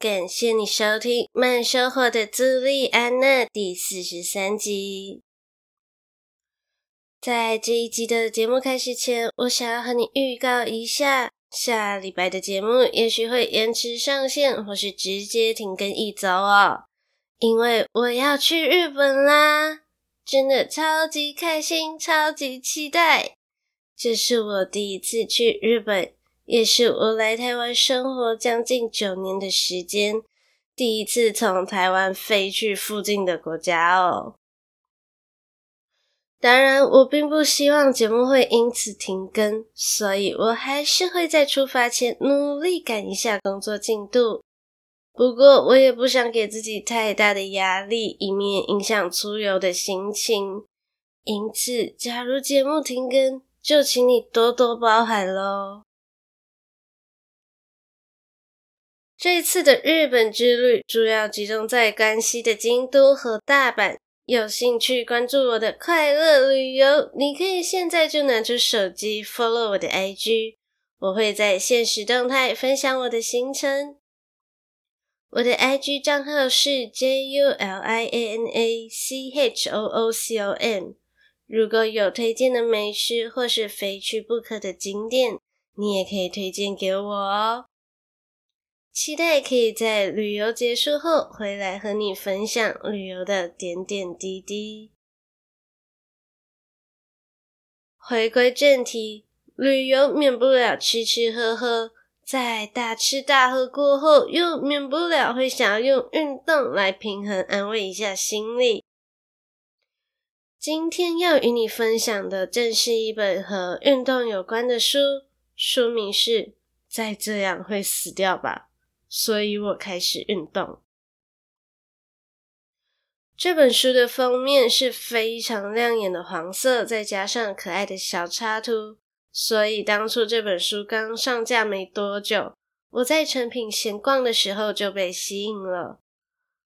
感谢你收听《慢生活的朱莉安娜》第四十三集。在这一集的节目开始前，我想要和你预告一下，下礼拜的节目也许会延迟上线，或是直接停更一周哦，因为我要去日本啦！真的超级开心，超级期待！这是我第一次去日本。也是我来台湾生活将近九年的时间，第一次从台湾飞去附近的国家哦。当然，我并不希望节目会因此停更，所以我还是会在出发前努力赶一下工作进度。不过，我也不想给自己太大的压力，以免影响出游的心情。因此，假如节目停更，就请你多多包涵喽。这次的日本之旅主要集中在关西的京都和大阪。有兴趣关注我的快乐旅游，你可以现在就拿出手机 follow 我的 IG，我会在限时动态分享我的行程。我的 IG 账号是 julianachoo.com。如果有推荐的美食或是非去不可的景点，你也可以推荐给我哦。期待可以在旅游结束后回来和你分享旅游的点点滴滴。回归正题，旅游免不了吃吃喝喝，在大吃大喝过后，又免不了会想要用运动来平衡安慰一下心理。今天要与你分享的正是一本和运动有关的书，书名是《再这样会死掉吧》。所以我开始运动。这本书的封面是非常亮眼的黄色，再加上可爱的小插图，所以当初这本书刚上架没多久，我在成品闲逛的时候就被吸引了。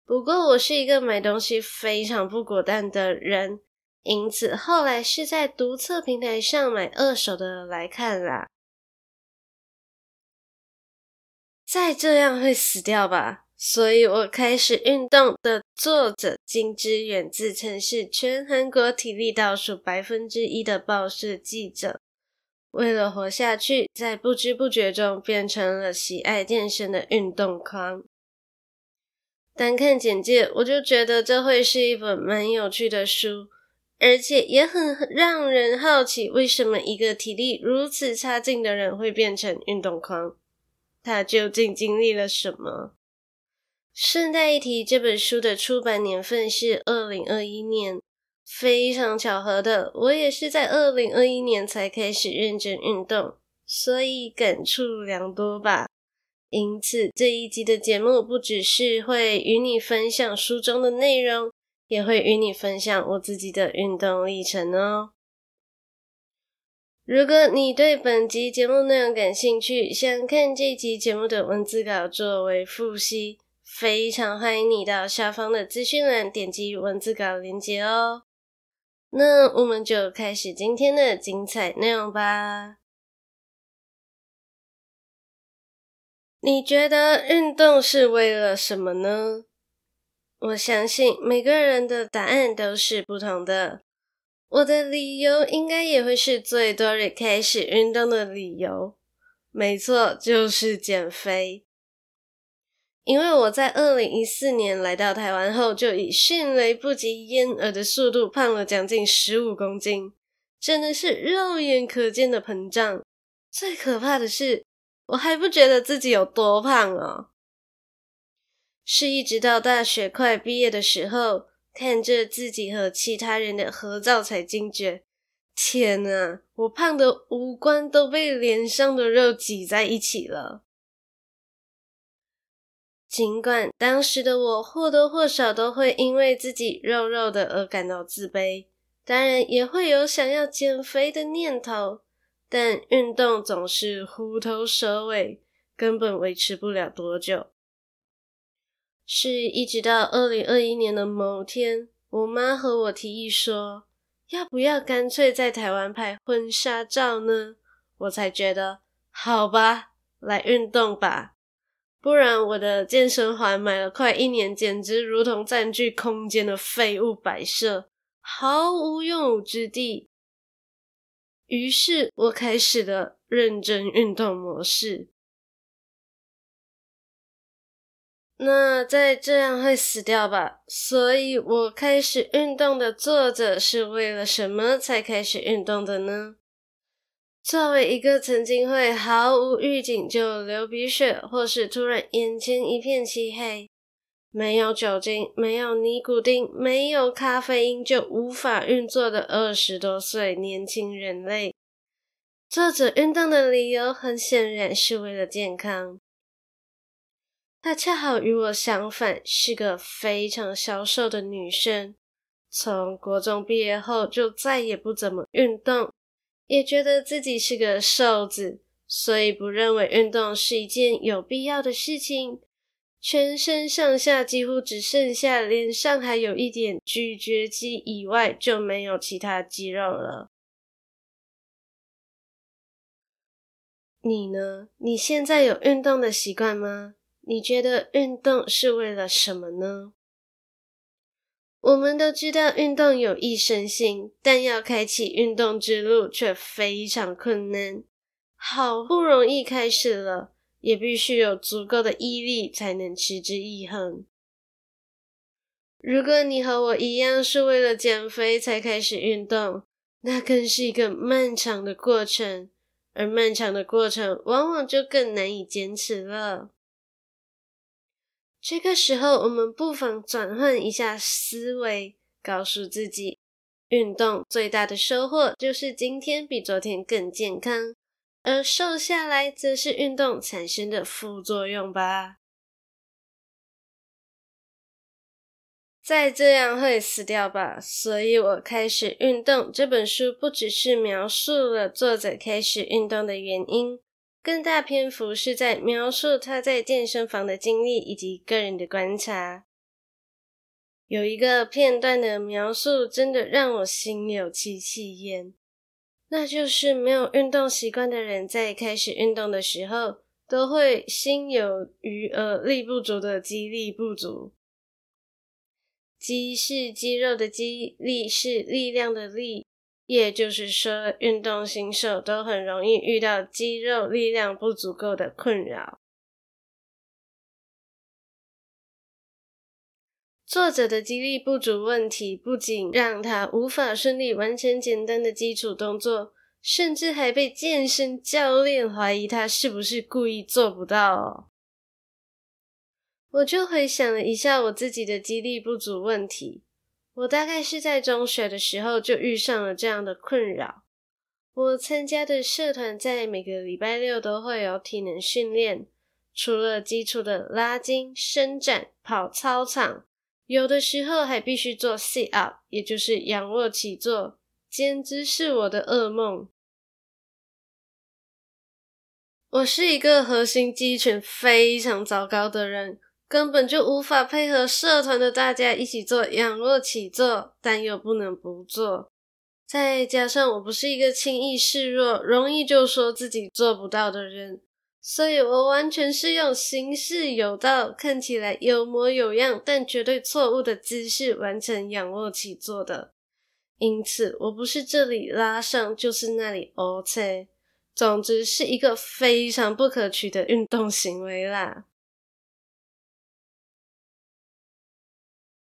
不过我是一个买东西非常不果断的人，因此后来是在读册平台上买二手的来看啦。再这样会死掉吧？所以我开始运动的作者金之远自称是全韩国体力倒数百分之一的报社记者，为了活下去，在不知不觉中变成了喜爱健身的运动狂。单看简介，我就觉得这会是一本蛮有趣的书，而且也很让人好奇，为什么一个体力如此差劲的人会变成运动狂。他究竟经历了什么？顺带一提，这本书的出版年份是二零二一年。非常巧合的，我也是在二零二一年才开始认真运动，所以感触良多吧。因此，这一集的节目不只是会与你分享书中的内容，也会与你分享我自己的运动历程哦。如果你对本集节目内容感兴趣，想看这集节目的文字稿作为复习，非常欢迎你到下方的资讯栏点击文字稿连接哦。那我们就开始今天的精彩内容吧。你觉得运动是为了什么呢？我相信每个人的答案都是不同的。我的理由应该也会是最多人开始运动的理由，没错，就是减肥。因为我在二零一四年来到台湾后，就以迅雷不及掩耳的速度胖了将近十五公斤，真的是肉眼可见的膨胀。最可怕的是，我还不觉得自己有多胖哦，是一直到大学快毕业的时候。看着自己和其他人的合照，才惊觉，天哪，我胖的五官都被脸上的肉挤在一起了。尽管当时的我或多或少都会因为自己肉肉的而感到自卑，当然也会有想要减肥的念头，但运动总是虎头蛇尾，根本维持不了多久。是一直到二零二一年的某天，我妈和我提议说，要不要干脆在台湾拍婚纱照呢？我才觉得，好吧，来运动吧。不然我的健身环买了快一年，简直如同占据空间的废物摆设，毫无用武之地。于是我开始了认真运动模式。那再这样会死掉吧？所以我开始运动的作者是为了什么才开始运动的呢？作为一个曾经会毫无预警就流鼻血，或是突然眼前一片漆黑，没有酒精、没有尼古丁、没有咖啡因就无法运作的二十多岁年轻人类，作者运动的理由很显然是为了健康。她恰好与我相反，是个非常消瘦的女生，从国中毕业后就再也不怎么运动。也觉得自己是个瘦子，所以不认为运动是一件有必要的事情。全身上下几乎只剩下脸上还有一点咀嚼肌以外，就没有其他肌肉了。你呢？你现在有运动的习惯吗？你觉得运动是为了什么呢？我们都知道运动有益身心，但要开启运动之路却非常困难。好不容易开始了，也必须有足够的毅力才能持之以恒。如果你和我一样是为了减肥才开始运动，那更是一个漫长的过程，而漫长的过程往往就更难以坚持了。这个时候，我们不妨转换一下思维，告诉自己，运动最大的收获就是今天比昨天更健康，而瘦下来则是运动产生的副作用吧。再这样会死掉吧，所以我开始运动。这本书不只是描述了作者开始运动的原因。更大篇幅是在描述他在健身房的经历以及个人的观察。有一个片段的描述真的让我心有戚戚焉，那就是没有运动习惯的人在开始运动的时候，都会心有余而力不足的肌力不足。肌是肌肉的肌，力是力量的力。也就是说，运动新手都很容易遇到肌肉力量不足够的困扰。作者的肌力不足问题，不仅让他无法顺利完成简单的基础动作，甚至还被健身教练怀疑他是不是故意做不到哦。我就回想了一下我自己的肌力不足问题。我大概是在中学的时候就遇上了这样的困扰。我参加的社团在每个礼拜六都会有体能训练，除了基础的拉筋、伸展、跑操场，有的时候还必须做 sit up，也就是仰卧起坐，简直是我的噩梦。我是一个核心肌群非常糟糕的人。根本就无法配合社团的大家一起做仰卧起坐，但又不能不做。再加上我不是一个轻易示弱、容易就说自己做不到的人，所以我完全是用形式有道、看起来有模有样，但绝对错误的姿势完成仰卧起坐的。因此，我不是这里拉伤，就是那里 OK。总之，是一个非常不可取的运动行为啦。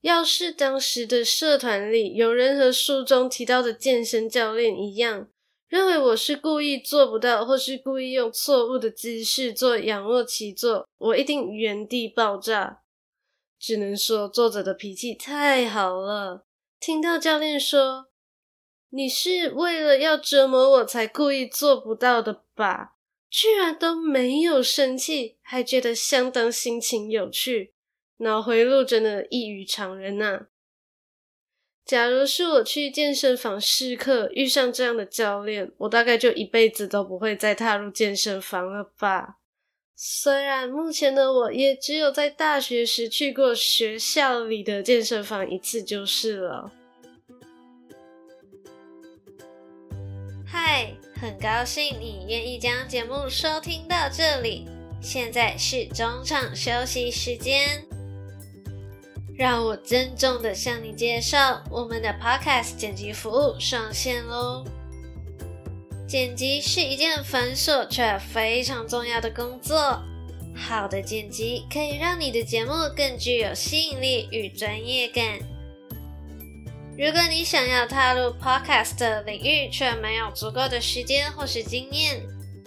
要是当时的社团里有人和书中提到的健身教练一样，认为我是故意做不到，或是故意用错误的姿势做仰卧起坐，我一定原地爆炸。只能说作者的脾气太好了，听到教练说：“你是为了要折磨我才故意做不到的吧？”居然都没有生气，还觉得相当心情有趣，脑回路真的异于常人呐、啊。假如是我去健身房试课，遇上这样的教练，我大概就一辈子都不会再踏入健身房了吧。虽然目前的我也只有在大学时去过学校里的健身房一次就是了。嗨，很高兴你愿意将节目收听到这里。现在是中场休息时间，让我郑重的向你介绍我们的 Podcast 剪辑服务上线喽。剪辑是一件繁琐却非常重要的工作。好的剪辑可以让你的节目更具有吸引力与专业感。如果你想要踏入 Podcast 领域，却没有足够的时间或是经验，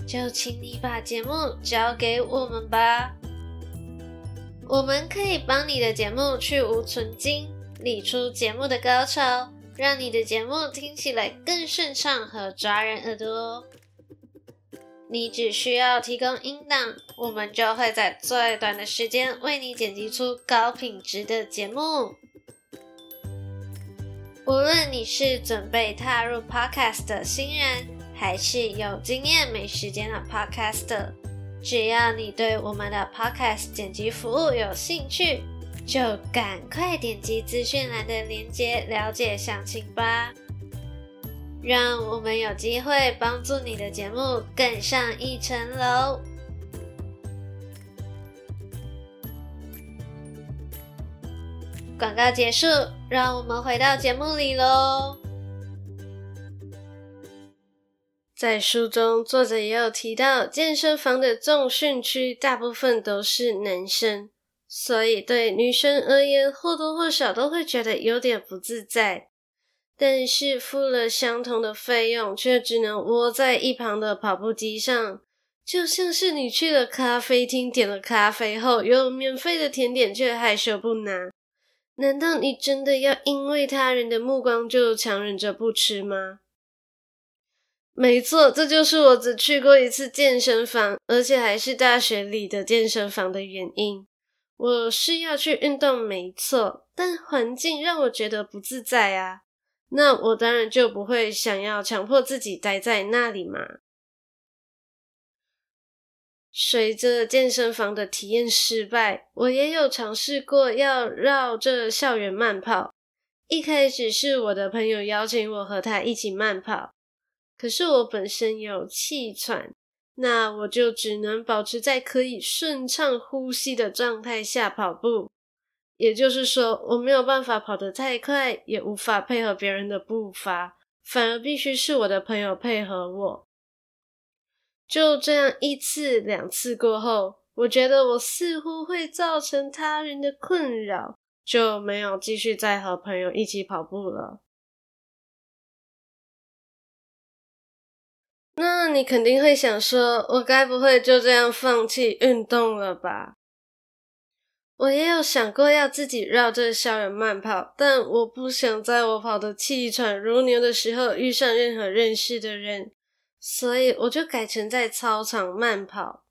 就请你把节目交给我们吧。我们可以帮你的节目去芜存金，理出节目的高潮。让你的节目听起来更顺畅和抓人耳朵。你只需要提供音档，我们就会在最短的时间为你剪辑出高品质的节目。无论你是准备踏入 Podcast 的新人，还是有经验没时间的 Podcaster，只要你对我们的 Podcast 剪辑服务有兴趣。就赶快点击资讯栏的链接，了解详情吧。让我们有机会帮助你的节目更上一层楼。广告结束，让我们回到节目里喽。在书中，作者也有提到，健身房的重训区大部分都是男生。所以，对女生而言，或多或少都会觉得有点不自在。但是，付了相同的费用，却只能窝在一旁的跑步机上，就像是你去了咖啡厅，点了咖啡后，有免费的甜点，却害羞不拿。难道你真的要因为他人的目光就强忍着不吃吗？没错，这就是我只去过一次健身房，而且还是大学里的健身房的原因。我是要去运动，没错，但环境让我觉得不自在啊。那我当然就不会想要强迫自己待在那里嘛。随着健身房的体验失败，我也有尝试过要绕着校园慢跑。一开始是我的朋友邀请我和他一起慢跑，可是我本身有气喘。那我就只能保持在可以顺畅呼吸的状态下跑步，也就是说，我没有办法跑得太快，也无法配合别人的步伐，反而必须是我的朋友配合我。就这样一次两次过后，我觉得我似乎会造成他人的困扰，就没有继续再和朋友一起跑步了。那你肯定会想说，我该不会就这样放弃运动了吧？我也有想过要自己绕着校园慢跑，但我不想在我跑得气喘如牛的时候遇上任何认识的人，所以我就改成在操场慢跑。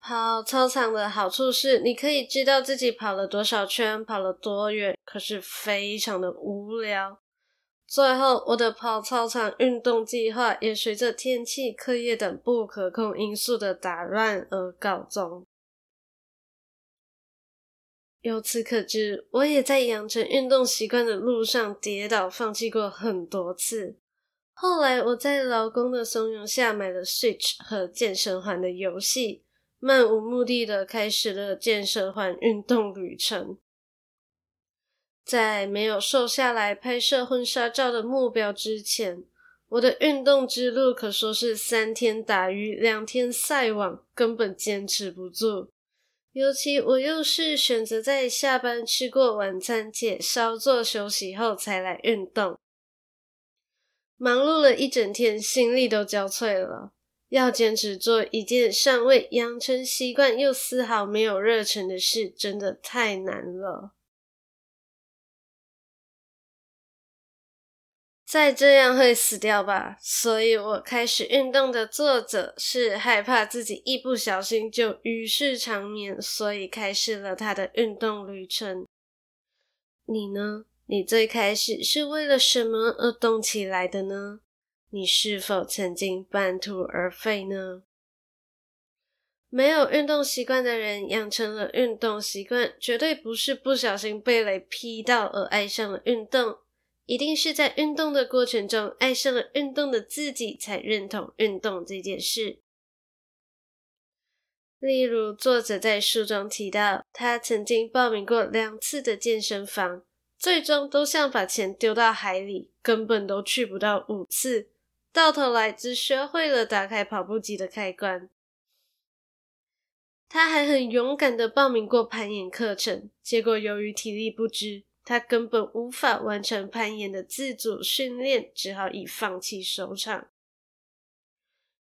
跑操场的好处是，你可以知道自己跑了多少圈，跑了多远，可是非常的无聊。最后，我的跑操场运动计划也随着天气、课业等不可控因素的打乱而告终。由此可知，我也在养成运动习惯的路上跌倒、放弃过很多次。后来，我在老公的怂恿下买了 Switch 和健身环的游戏，漫无目的的开始了健身环运动旅程。在没有瘦下来拍摄婚纱照的目标之前，我的运动之路可说是三天打鱼两天晒网，根本坚持不住。尤其我又是选择在下班吃过晚餐且稍作休息后才来运动，忙碌了一整天，心力都交瘁了。要坚持做一件尚未养成习惯又丝毫没有热忱的事，真的太难了。再这样会死掉吧，所以我开始运动的作者是害怕自己一不小心就与世长眠，所以开始了他的运动旅程。你呢？你最开始是为了什么而动起来的呢？你是否曾经半途而废呢？没有运动习惯的人养成了运动习惯，绝对不是不小心被雷劈到而爱上了运动，一定是在运动的过程中爱上了运动的自己，才认同运动这件事。例如，作者在书中提到，他曾经报名过两次的健身房，最终都像把钱丢到海里，根本都去不到五次，到头来只学会了打开跑步机的开关。他还很勇敢的报名过攀岩课程，结果由于体力不支，他根本无法完成攀岩的自主训练，只好以放弃收场。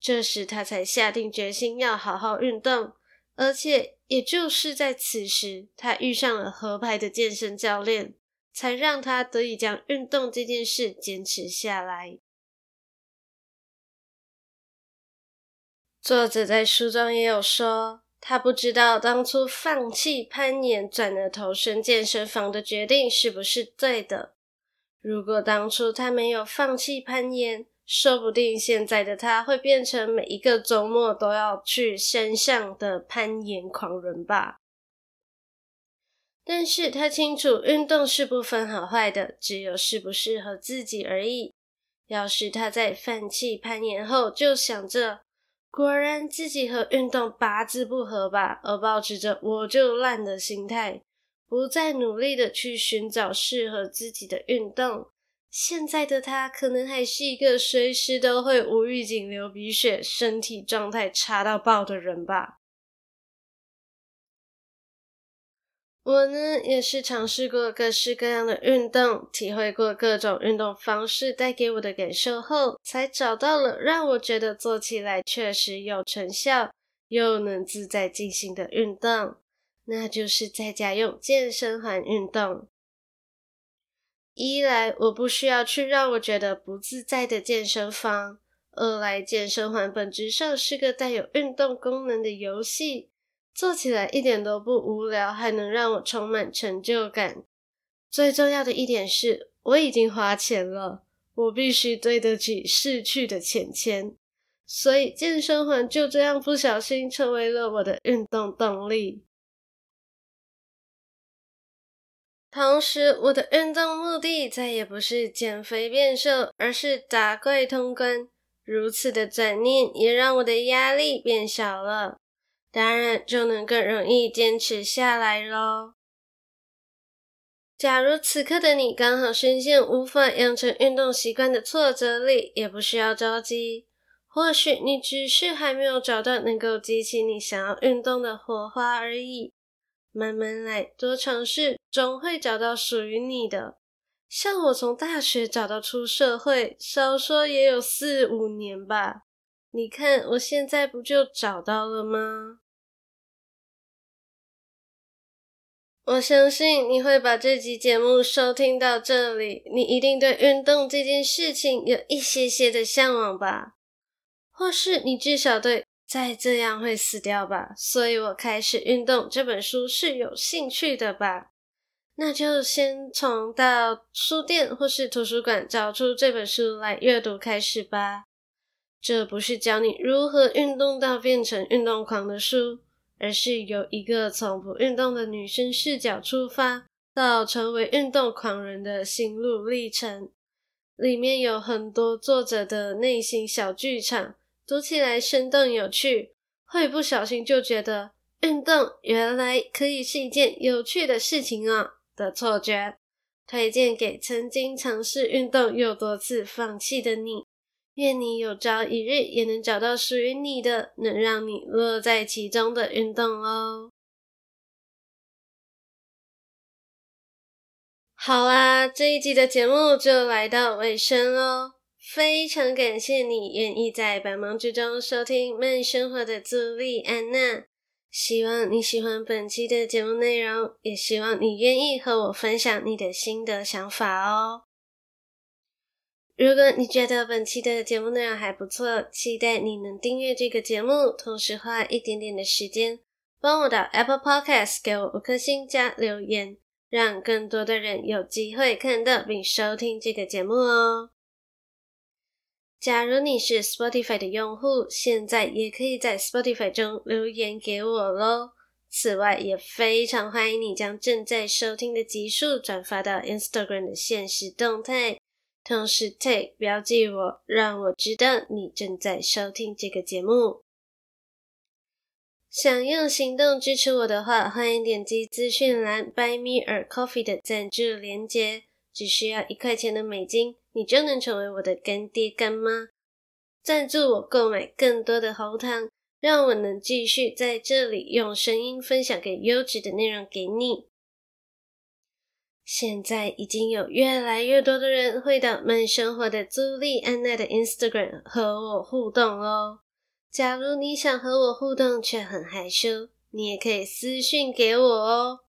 这时他才下定决心要好好运动，而且也就是在此时，他遇上了合拍的健身教练，才让他得以将运动这件事坚持下来。作者在书中也有说。他不知道当初放弃攀岩，转而投身健身房的决定是不是对的。如果当初他没有放弃攀岩，说不定现在的他会变成每一个周末都要去山上的攀岩狂人吧。但是他清楚，运动是不分好坏的，只有适不适合自己而已。要是他在放弃攀岩后就想着，果然自己和运动八字不合吧，而保持着我就烂的心态，不再努力的去寻找适合自己的运动。现在的他可能还是一个随时都会无预警流鼻血、身体状态差到爆的人吧。我呢，也是尝试过各式各样的运动，体会过各种运动方式带给我的感受后，才找到了让我觉得做起来确实有成效，又能自在进行的运动，那就是在家用健身环运动。一来，我不需要去让我觉得不自在的健身房；二来，健身环本质上是个带有运动功能的游戏。做起来一点都不无聊，还能让我充满成就感。最重要的一点是，我已经花钱了，我必须对得起逝去的钱钱。所以健身环就这样不小心成为了我的运动动力。同时，我的运动目的再也不是减肥变瘦，而是打怪通关。如此的转念也让我的压力变小了。当然就能更容易坚持下来喽。假如此刻的你刚好深陷无法养成运动习惯的挫折里，也不需要着急。或许你只是还没有找到能够激起你想要运动的火花而已。慢慢来，多尝试，总会找到属于你的。像我从大学找到出社会，少说也有四五年吧。你看我现在不就找到了吗？我相信你会把这集节目收听到这里，你一定对运动这件事情有一些些的向往吧？或是你至少对再这样会死掉吧？所以我开始运动这本书是有兴趣的吧？那就先从到书店或是图书馆找出这本书来阅读开始吧。这不是教你如何运动到变成运动狂的书。而是由一个从不运动的女生视角出发，到成为运动狂人的心路历程，里面有很多作者的内心小剧场，读起来生动有趣，会不小心就觉得运动原来可以是一件有趣的事情啊的错觉，推荐给曾经尝试运动又多次放弃的你。愿你有朝一日也能找到属于你的，能让你乐在其中的运动哦。好啦，这一集的节目就来到尾声喽。非常感谢你愿意在百忙之中收听慢生活的朱莉安娜。希望你喜欢本期的节目内容，也希望你愿意和我分享你的心得想法哦。如果你觉得本期的节目内容还不错，期待你能订阅这个节目，同时花一点点的时间帮我到 Apple Podcast 给我五颗星加留言，让更多的人有机会看到并收听这个节目哦。假如你是 Spotify 的用户，现在也可以在 Spotify 中留言给我喽。此外，也非常欢迎你将正在收听的集数转发到 Instagram 的限时动态。同时 tag 标记我，让我知道你正在收听这个节目。想用行动支持我的话，欢迎点击资讯栏 Buy Me a Coffee 的赞助连接，只需要一块钱的美金，你就能成为我的干爹干妈，赞助我购买更多的喉糖，让我能继续在这里用声音分享给优质的内容给你。现在已经有越来越多的人会到慢生活的朱莉安娜的 Instagram 和我互动哦。假如你想和我互动却很害羞，你也可以私讯给我哦。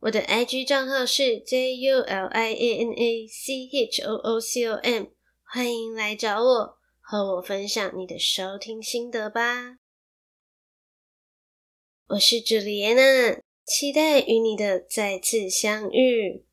我的 IG 账号是 julianachoo.com，欢迎来找我，和我分享你的收听心得吧。我是朱莉安娜。期待与你的再次相遇。